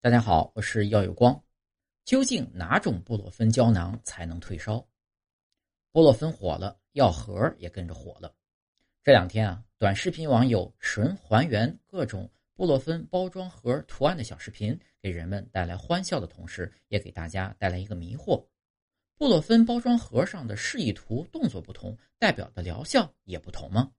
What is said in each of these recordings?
大家好，我是耀有光。究竟哪种布洛芬胶囊才能退烧？布洛芬火了，药盒也跟着火了。这两天啊，短视频网友纯还原各种布洛芬包装盒图案的小视频，给人们带来欢笑的同时，也给大家带来一个迷惑：布洛芬包装盒上的示意图动作不同，代表的疗效也不同吗？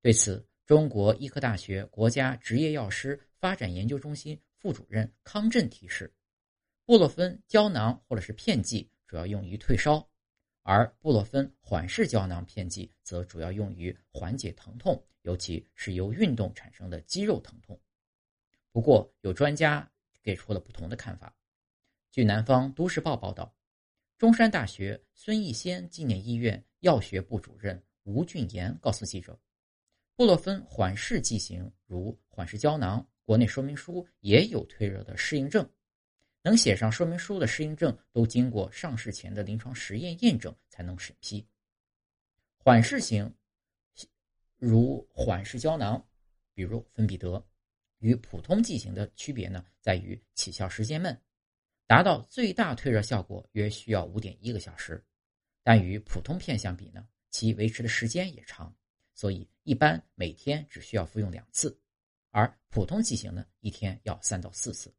对此，中国医科大学国家执业药师发展研究中心。副主任康震提示，布洛芬胶囊或者是片剂主要用于退烧，而布洛芬缓释胶囊片剂则主要用于缓解疼痛，尤其是由运动产生的肌肉疼痛。不过，有专家给出了不同的看法。据南方都市报报道，中山大学孙逸仙纪念医院药学部主任吴俊言告诉记者，布洛芬缓释剂型如缓释胶囊。国内说明书也有退热的适应症，能写上说明书的适应症都经过上市前的临床实验验证才能审批。缓释型，如缓释胶囊，比如芬必得，与普通剂型的区别呢，在于起效时间慢，达到最大退热效果约需要五点一个小时，但与普通片相比呢，其维持的时间也长，所以一般每天只需要服用两次。而普通剂型呢，一天要三到四次，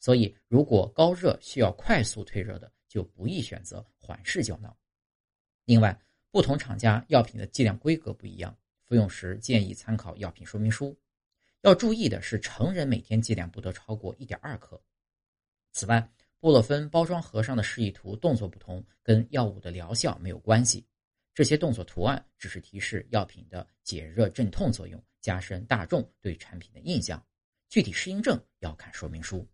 所以如果高热需要快速退热的，就不宜选择缓释胶囊。另外，不同厂家药品的剂量规格不一样，服用时建议参考药品说明书。要注意的是，成人每天剂量不得超过一点二克。此外，布洛芬包装盒上的示意图动作不同，跟药物的疗效没有关系。这些动作图案只是提示药品的解热镇痛作用，加深大众对产品的印象。具体适应症要看说明书。